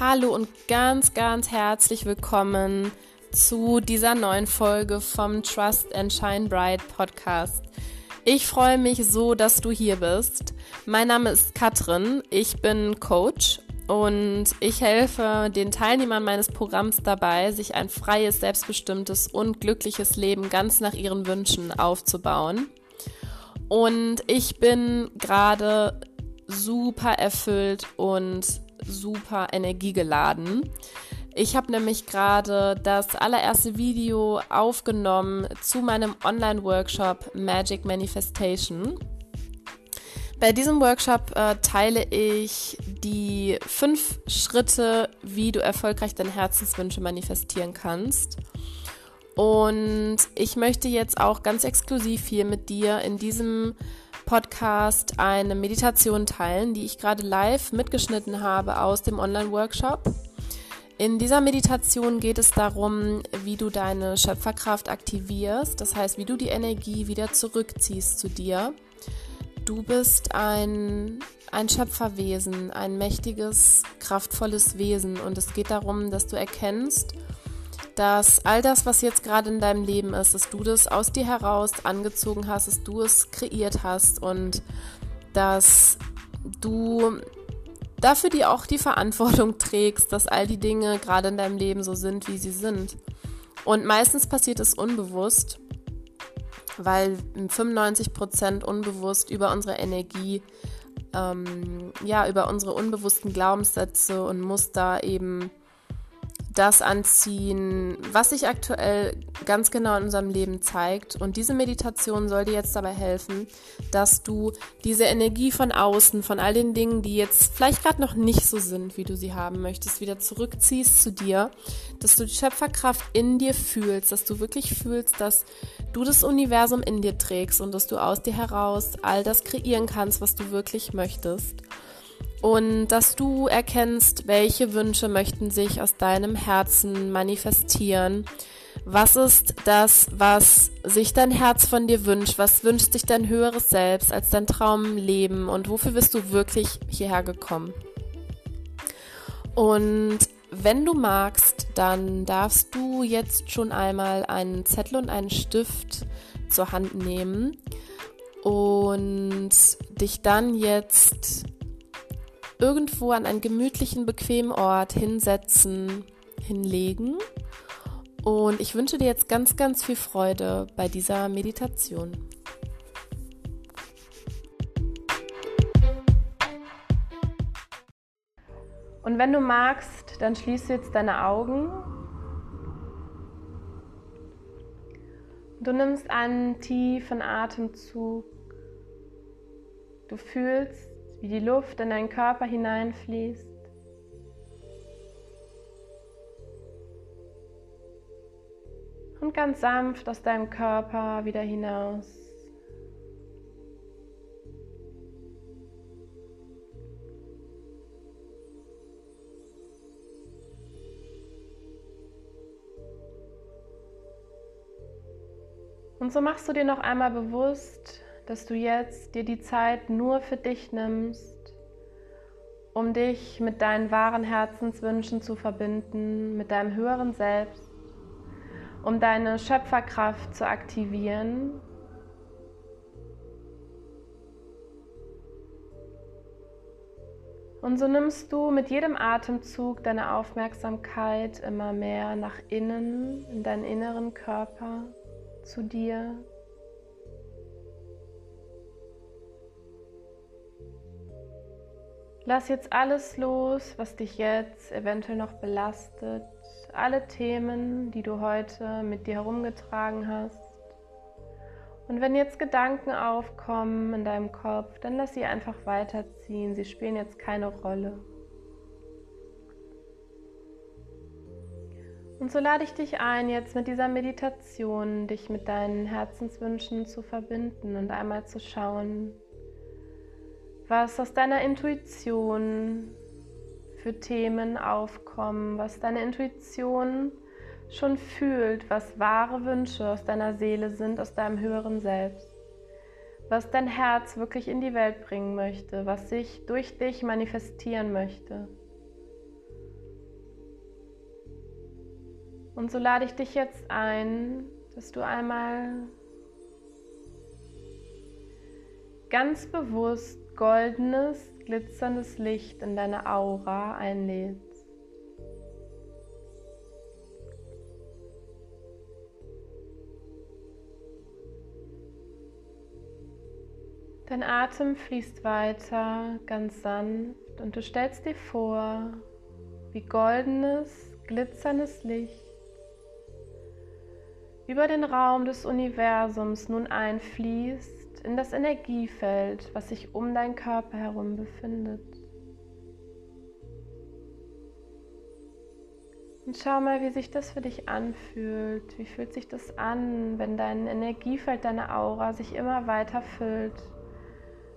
Hallo und ganz, ganz herzlich willkommen zu dieser neuen Folge vom Trust and Shine Bright Podcast. Ich freue mich so, dass du hier bist. Mein Name ist Katrin, ich bin Coach und ich helfe den Teilnehmern meines Programms dabei, sich ein freies, selbstbestimmtes und glückliches Leben ganz nach ihren Wünschen aufzubauen. Und ich bin gerade super erfüllt und super energiegeladen. Ich habe nämlich gerade das allererste Video aufgenommen zu meinem Online-Workshop Magic Manifestation. Bei diesem Workshop äh, teile ich die fünf Schritte, wie du erfolgreich deine Herzenswünsche manifestieren kannst. Und ich möchte jetzt auch ganz exklusiv hier mit dir in diesem Podcast eine Meditation teilen, die ich gerade live mitgeschnitten habe aus dem Online-Workshop. In dieser Meditation geht es darum, wie du deine Schöpferkraft aktivierst, das heißt, wie du die Energie wieder zurückziehst zu dir. Du bist ein, ein Schöpferwesen, ein mächtiges, kraftvolles Wesen und es geht darum, dass du erkennst, dass all das, was jetzt gerade in deinem Leben ist, dass du das aus dir heraus angezogen hast, dass du es kreiert hast und dass du dafür dir auch die Verantwortung trägst, dass all die Dinge gerade in deinem Leben so sind, wie sie sind. Und meistens passiert es unbewusst, weil 95 Prozent unbewusst über unsere Energie, ähm, ja, über unsere unbewussten Glaubenssätze und Muster eben das anziehen, was sich aktuell ganz genau in unserem Leben zeigt. Und diese Meditation soll dir jetzt dabei helfen, dass du diese Energie von außen, von all den Dingen, die jetzt vielleicht gerade noch nicht so sind, wie du sie haben möchtest, wieder zurückziehst zu dir, dass du die Schöpferkraft in dir fühlst, dass du wirklich fühlst, dass du das Universum in dir trägst und dass du aus dir heraus all das kreieren kannst, was du wirklich möchtest und dass du erkennst, welche Wünsche möchten sich aus deinem Herzen manifestieren. Was ist das, was sich dein Herz von dir wünscht? Was wünscht sich dein höheres Selbst als dein Traumleben? Und wofür bist du wirklich hierher gekommen? Und wenn du magst, dann darfst du jetzt schon einmal einen Zettel und einen Stift zur Hand nehmen und dich dann jetzt irgendwo an einen gemütlichen, bequemen Ort hinsetzen, hinlegen. Und ich wünsche dir jetzt ganz, ganz viel Freude bei dieser Meditation. Und wenn du magst, dann schließe jetzt deine Augen. Du nimmst einen tiefen Atemzug. Du fühlst, wie die Luft in deinen Körper hineinfließt. Und ganz sanft aus deinem Körper wieder hinaus. Und so machst du dir noch einmal bewusst, dass du jetzt dir die Zeit nur für dich nimmst, um dich mit deinen wahren Herzenswünschen zu verbinden, mit deinem höheren Selbst, um deine Schöpferkraft zu aktivieren. Und so nimmst du mit jedem Atemzug deine Aufmerksamkeit immer mehr nach innen, in deinen inneren Körper, zu dir. Lass jetzt alles los, was dich jetzt eventuell noch belastet, alle Themen, die du heute mit dir herumgetragen hast. Und wenn jetzt Gedanken aufkommen in deinem Kopf, dann lass sie einfach weiterziehen. Sie spielen jetzt keine Rolle. Und so lade ich dich ein, jetzt mit dieser Meditation dich mit deinen Herzenswünschen zu verbinden und einmal zu schauen, was aus deiner Intuition für Themen aufkommen, was deine Intuition schon fühlt, was wahre Wünsche aus deiner Seele sind, aus deinem höheren Selbst, was dein Herz wirklich in die Welt bringen möchte, was sich durch dich manifestieren möchte. Und so lade ich dich jetzt ein, dass du einmal ganz bewusst goldenes, glitzerndes Licht in deine Aura einlädst. Dein Atem fließt weiter, ganz sanft, und du stellst dir vor, wie goldenes, glitzerndes Licht über den Raum des Universums nun einfließt in das Energiefeld, was sich um deinen Körper herum befindet. Und schau mal, wie sich das für dich anfühlt. Wie fühlt sich das an, wenn dein Energiefeld, deine Aura sich immer weiter füllt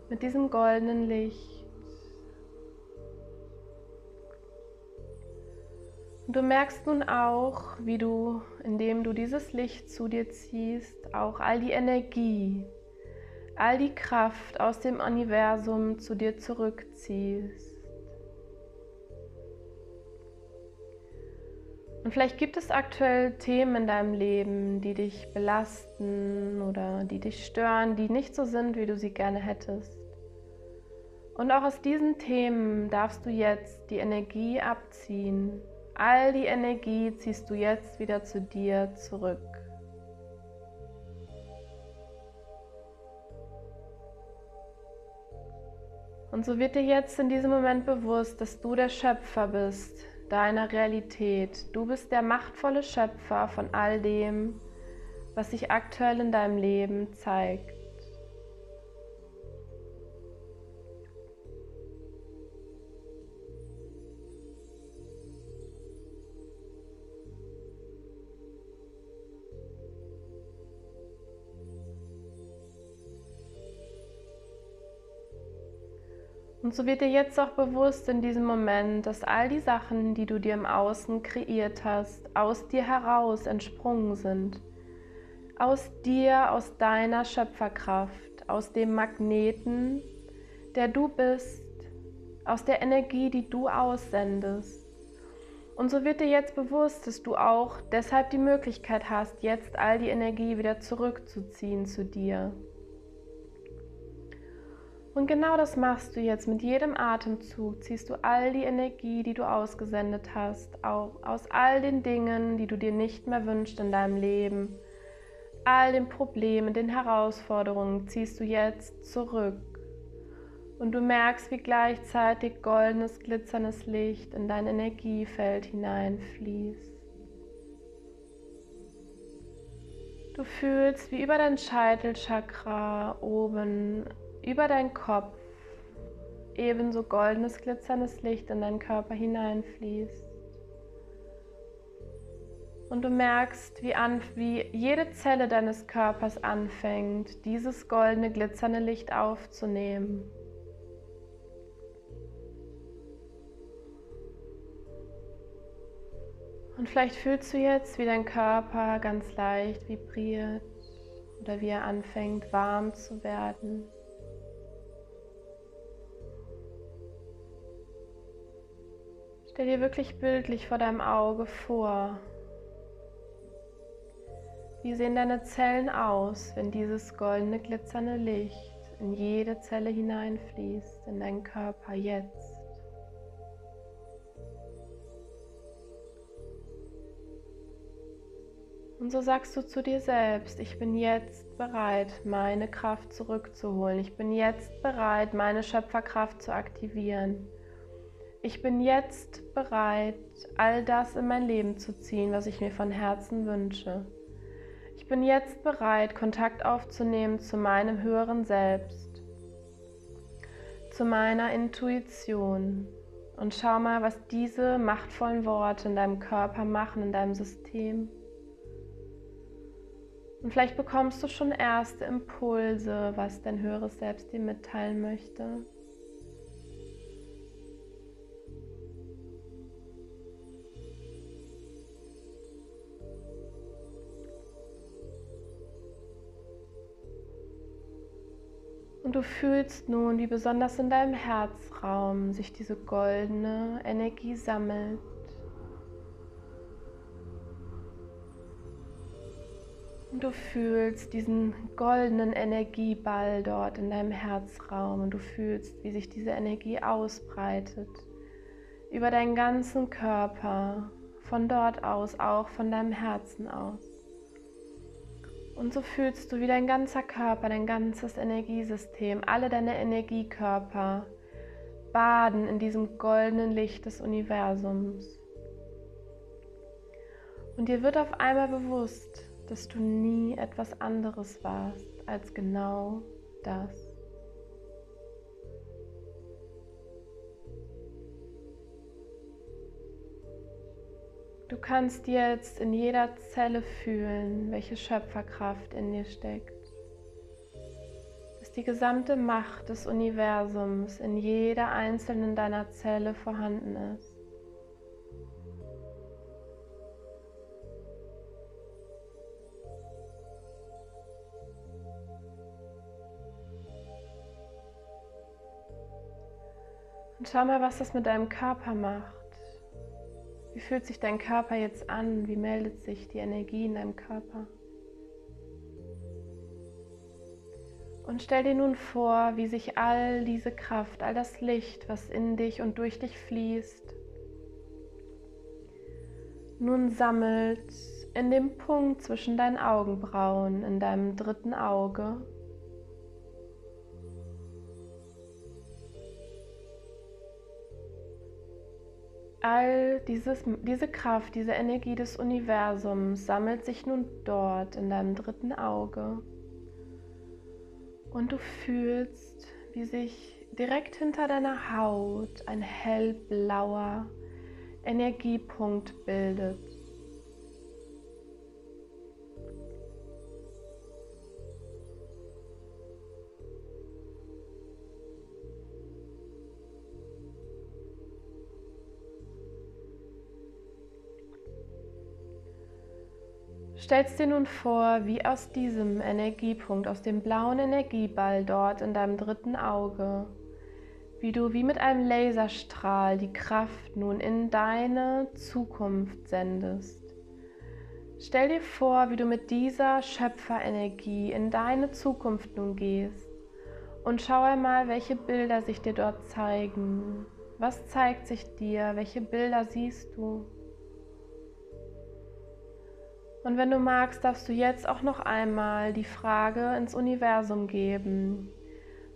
mit diesem goldenen Licht? Und du merkst nun auch, wie du, indem du dieses Licht zu dir ziehst, auch all die Energie, all die Kraft aus dem Universum zu dir zurückziehst. Und vielleicht gibt es aktuell Themen in deinem Leben, die dich belasten oder die dich stören, die nicht so sind, wie du sie gerne hättest. Und auch aus diesen Themen darfst du jetzt die Energie abziehen All die Energie ziehst du jetzt wieder zu dir zurück. Und so wird dir jetzt in diesem Moment bewusst, dass du der Schöpfer bist deiner Realität. Du bist der machtvolle Schöpfer von all dem, was sich aktuell in deinem Leben zeigt. Und so wird dir jetzt auch bewusst in diesem Moment, dass all die Sachen, die du dir im Außen kreiert hast, aus dir heraus entsprungen sind. Aus dir, aus deiner Schöpferkraft, aus dem Magneten, der du bist, aus der Energie, die du aussendest. Und so wird dir jetzt bewusst, dass du auch deshalb die Möglichkeit hast, jetzt all die Energie wieder zurückzuziehen zu dir. Und genau das machst du jetzt mit jedem Atemzug. Ziehst du all die Energie, die du ausgesendet hast, auch aus all den Dingen, die du dir nicht mehr wünschst in deinem Leben, all den Problemen, den Herausforderungen, ziehst du jetzt zurück. Und du merkst, wie gleichzeitig goldenes, glitzerndes Licht in dein Energiefeld hineinfließt. Du fühlst, wie über dein Scheitelchakra oben über deinen Kopf ebenso goldenes, glitzerndes Licht in deinen Körper hineinfließt. Und du merkst, wie, an, wie jede Zelle deines Körpers anfängt, dieses goldene, glitzernde Licht aufzunehmen. Und vielleicht fühlst du jetzt, wie dein Körper ganz leicht vibriert oder wie er anfängt warm zu werden. Stell dir wirklich bildlich vor deinem Auge vor, wie sehen deine Zellen aus, wenn dieses goldene glitzernde Licht in jede Zelle hineinfließt, in deinen Körper jetzt. Und so sagst du zu dir selbst, ich bin jetzt bereit, meine Kraft zurückzuholen. Ich bin jetzt bereit, meine Schöpferkraft zu aktivieren. Ich bin jetzt bereit, all das in mein Leben zu ziehen, was ich mir von Herzen wünsche. Ich bin jetzt bereit, Kontakt aufzunehmen zu meinem höheren Selbst, zu meiner Intuition. Und schau mal, was diese machtvollen Worte in deinem Körper machen, in deinem System. Und vielleicht bekommst du schon erste Impulse, was dein höheres Selbst dir mitteilen möchte. Und du fühlst nun, wie besonders in deinem Herzraum sich diese goldene Energie sammelt. Und du fühlst diesen goldenen Energieball dort in deinem Herzraum und du fühlst, wie sich diese Energie ausbreitet über deinen ganzen Körper, von dort aus auch von deinem Herzen aus. Und so fühlst du, wie dein ganzer Körper, dein ganzes Energiesystem, alle deine Energiekörper baden in diesem goldenen Licht des Universums. Und dir wird auf einmal bewusst, dass du nie etwas anderes warst als genau das. Du kannst jetzt in jeder Zelle fühlen, welche Schöpferkraft in dir steckt. Dass die gesamte Macht des Universums in jeder einzelnen deiner Zelle vorhanden ist. Und schau mal, was das mit deinem Körper macht. Wie fühlt sich dein Körper jetzt an? Wie meldet sich die Energie in deinem Körper? Und stell dir nun vor, wie sich all diese Kraft, all das Licht, was in dich und durch dich fließt, nun sammelt in dem Punkt zwischen deinen Augenbrauen, in deinem dritten Auge All dieses, diese Kraft, diese Energie des Universums sammelt sich nun dort in deinem dritten Auge. Und du fühlst, wie sich direkt hinter deiner Haut ein hellblauer Energiepunkt bildet. Stellst dir nun vor, wie aus diesem Energiepunkt, aus dem blauen Energieball dort in deinem dritten Auge, wie du wie mit einem Laserstrahl die Kraft nun in deine Zukunft sendest. Stell dir vor, wie du mit dieser Schöpferenergie in deine Zukunft nun gehst und schau einmal, welche Bilder sich dir dort zeigen. Was zeigt sich dir? Welche Bilder siehst du? Und wenn du magst, darfst du jetzt auch noch einmal die Frage ins Universum geben.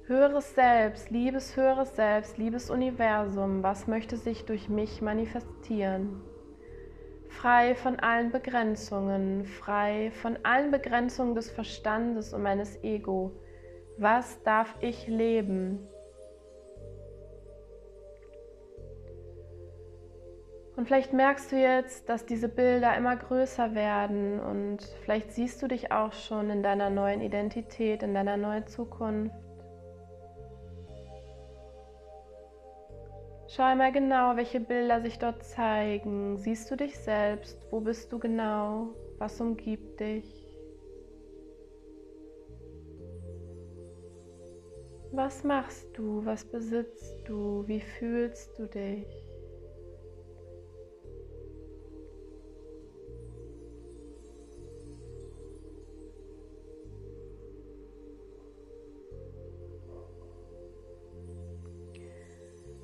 Höheres Selbst, liebes höheres Selbst, liebes Universum, was möchte sich durch mich manifestieren? Frei von allen Begrenzungen, frei von allen Begrenzungen des Verstandes und meines Ego. Was darf ich leben? Und vielleicht merkst du jetzt, dass diese Bilder immer größer werden und vielleicht siehst du dich auch schon in deiner neuen Identität, in deiner neuen Zukunft. Schau einmal genau, welche Bilder sich dort zeigen. Siehst du dich selbst? Wo bist du genau? Was umgibt dich? Was machst du? Was besitzt du? Wie fühlst du dich?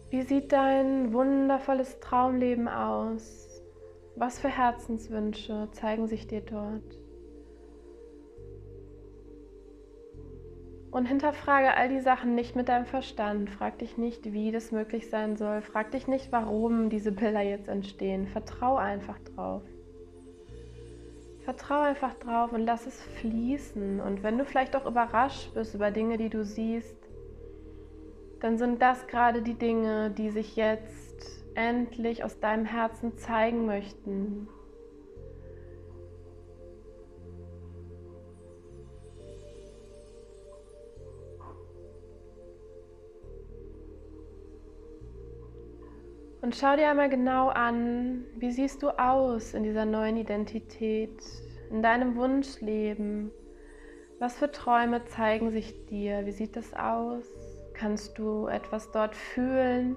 Wie sieht dein wundervolles Traumleben aus? Was für Herzenswünsche zeigen sich dir dort? Und hinterfrage all die Sachen nicht mit deinem Verstand. Frag dich nicht, wie das möglich sein soll. Frag dich nicht, warum diese Bilder jetzt entstehen. Vertrau einfach drauf. Vertrau einfach drauf und lass es fließen. Und wenn du vielleicht auch überrascht bist über Dinge, die du siehst, dann sind das gerade die Dinge, die sich jetzt endlich aus deinem Herzen zeigen möchten. Und schau dir einmal genau an, wie siehst du aus in dieser neuen Identität, in deinem Wunschleben? Was für Träume zeigen sich dir? Wie sieht das aus? Kannst du etwas dort fühlen?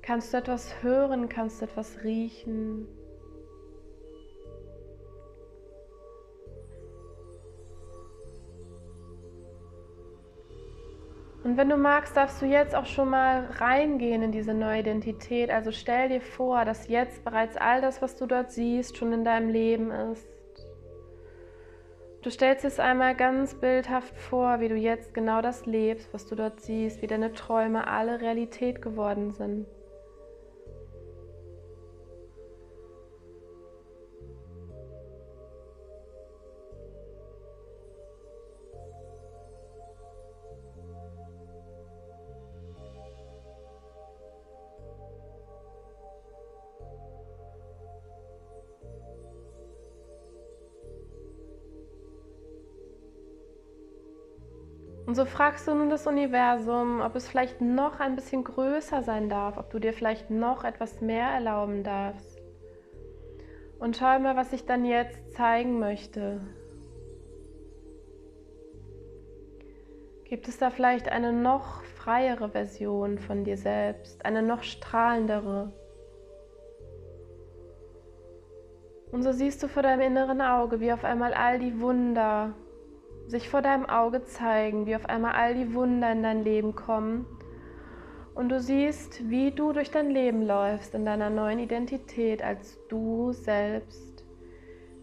Kannst du etwas hören? Kannst du etwas riechen? Und wenn du magst, darfst du jetzt auch schon mal reingehen in diese neue Identität. Also stell dir vor, dass jetzt bereits all das, was du dort siehst, schon in deinem Leben ist. Du stellst es einmal ganz bildhaft vor, wie du jetzt genau das lebst, was du dort siehst, wie deine Träume alle Realität geworden sind. So fragst du nun das Universum, ob es vielleicht noch ein bisschen größer sein darf, ob du dir vielleicht noch etwas mehr erlauben darfst. Und schau mal, was ich dann jetzt zeigen möchte. Gibt es da vielleicht eine noch freiere Version von dir selbst, eine noch strahlendere? Und so siehst du vor deinem inneren Auge, wie auf einmal all die Wunder sich vor deinem Auge zeigen, wie auf einmal all die Wunder in dein Leben kommen. Und du siehst, wie du durch dein Leben läufst in deiner neuen Identität als du selbst.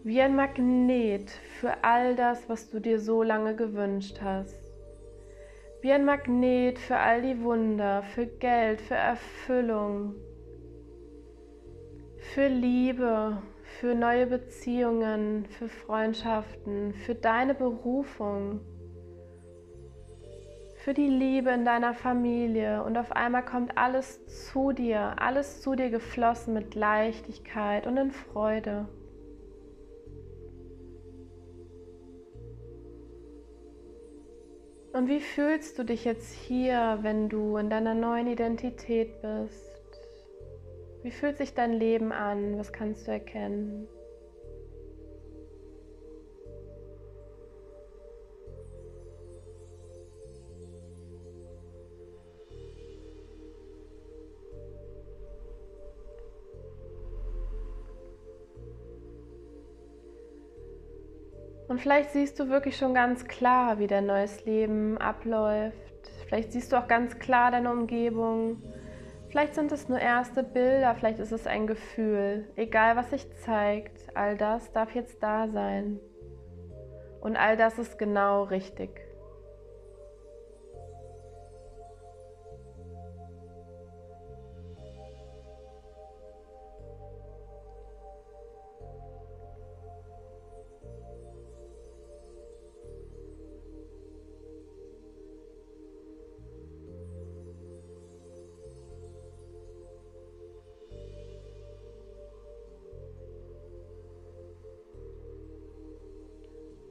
Wie ein Magnet für all das, was du dir so lange gewünscht hast. Wie ein Magnet für all die Wunder, für Geld, für Erfüllung, für Liebe, für neue Beziehungen, für Freundschaften, für deine Berufung, für die Liebe in deiner Familie. Und auf einmal kommt alles zu dir, alles zu dir geflossen mit Leichtigkeit und in Freude. Und wie fühlst du dich jetzt hier, wenn du in deiner neuen Identität bist? Wie fühlt sich dein Leben an? Was kannst du erkennen? Und vielleicht siehst du wirklich schon ganz klar, wie dein neues Leben abläuft. Vielleicht siehst du auch ganz klar deine Umgebung. Vielleicht sind es nur erste Bilder, vielleicht ist es ein Gefühl. Egal was sich zeigt, all das darf jetzt da sein. Und all das ist genau richtig.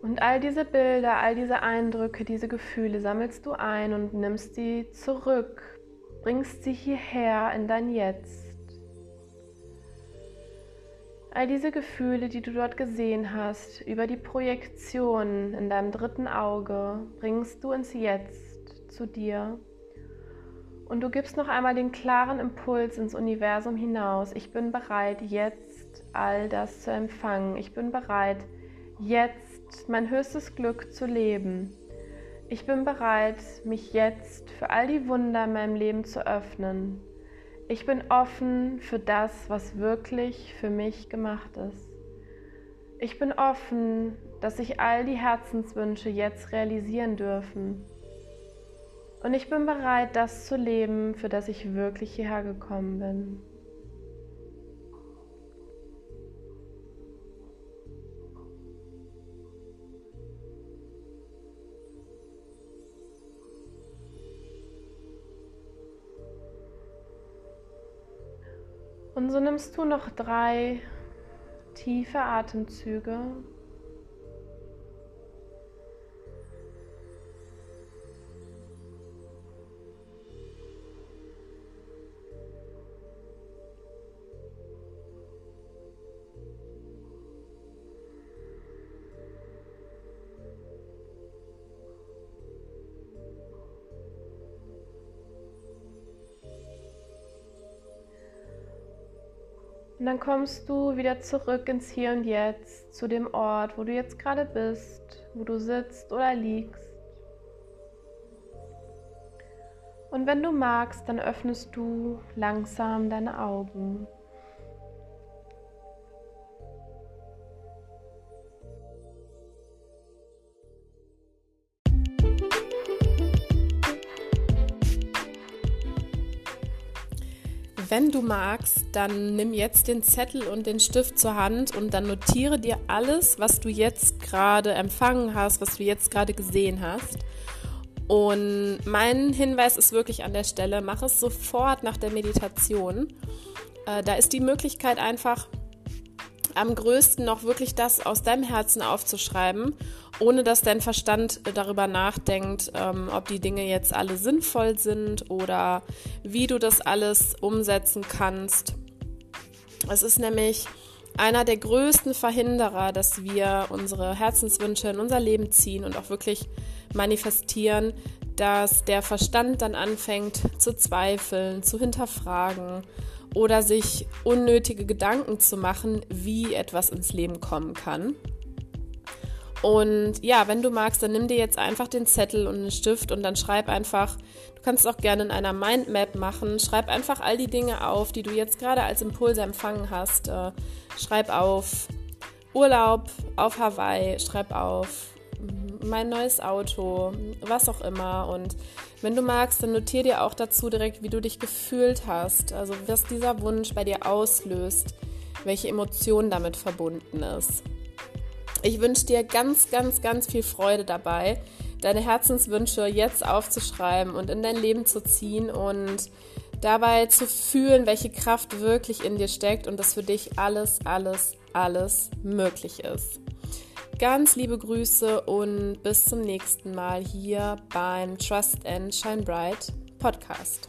Und all diese Bilder, all diese Eindrücke, diese Gefühle sammelst du ein und nimmst sie zurück, bringst sie hierher in dein Jetzt. All diese Gefühle, die du dort gesehen hast, über die Projektion in deinem dritten Auge, bringst du ins Jetzt zu dir. Und du gibst noch einmal den klaren Impuls ins Universum hinaus. Ich bin bereit, jetzt all das zu empfangen. Ich bin bereit, jetzt mein höchstes Glück zu leben. Ich bin bereit, mich jetzt für all die Wunder in meinem Leben zu öffnen. Ich bin offen für das, was wirklich für mich gemacht ist. Ich bin offen, dass sich all die Herzenswünsche jetzt realisieren dürfen. Und ich bin bereit, das zu leben, für das ich wirklich hierher gekommen bin. Und so nimmst du noch drei tiefe Atemzüge. Dann kommst du wieder zurück ins Hier und Jetzt, zu dem Ort, wo du jetzt gerade bist, wo du sitzt oder liegst. Und wenn du magst, dann öffnest du langsam deine Augen. Wenn du magst, dann nimm jetzt den Zettel und den Stift zur Hand und dann notiere dir alles, was du jetzt gerade empfangen hast, was du jetzt gerade gesehen hast. Und mein Hinweis ist wirklich an der Stelle, mach es sofort nach der Meditation. Äh, da ist die Möglichkeit einfach am größten noch wirklich das aus deinem Herzen aufzuschreiben, ohne dass dein Verstand darüber nachdenkt, ähm, ob die Dinge jetzt alle sinnvoll sind oder wie du das alles umsetzen kannst. Es ist nämlich einer der größten Verhinderer, dass wir unsere Herzenswünsche in unser Leben ziehen und auch wirklich manifestieren, dass der Verstand dann anfängt zu zweifeln, zu hinterfragen oder sich unnötige Gedanken zu machen, wie etwas ins Leben kommen kann. Und ja, wenn du magst, dann nimm dir jetzt einfach den Zettel und einen Stift und dann schreib einfach, du kannst es auch gerne in einer Mindmap machen, schreib einfach all die Dinge auf, die du jetzt gerade als Impulse empfangen hast. Äh, schreib auf Urlaub auf Hawaii, schreib auf mein neues Auto, was auch immer. Und wenn du magst, dann notier dir auch dazu direkt, wie du dich gefühlt hast. Also was dieser Wunsch bei dir auslöst, welche Emotion damit verbunden ist. Ich wünsche dir ganz, ganz, ganz viel Freude dabei, deine Herzenswünsche jetzt aufzuschreiben und in dein Leben zu ziehen und dabei zu fühlen, welche Kraft wirklich in dir steckt und dass für dich alles, alles, alles möglich ist. Ganz liebe Grüße und bis zum nächsten Mal hier beim Trust and Shine Bright Podcast.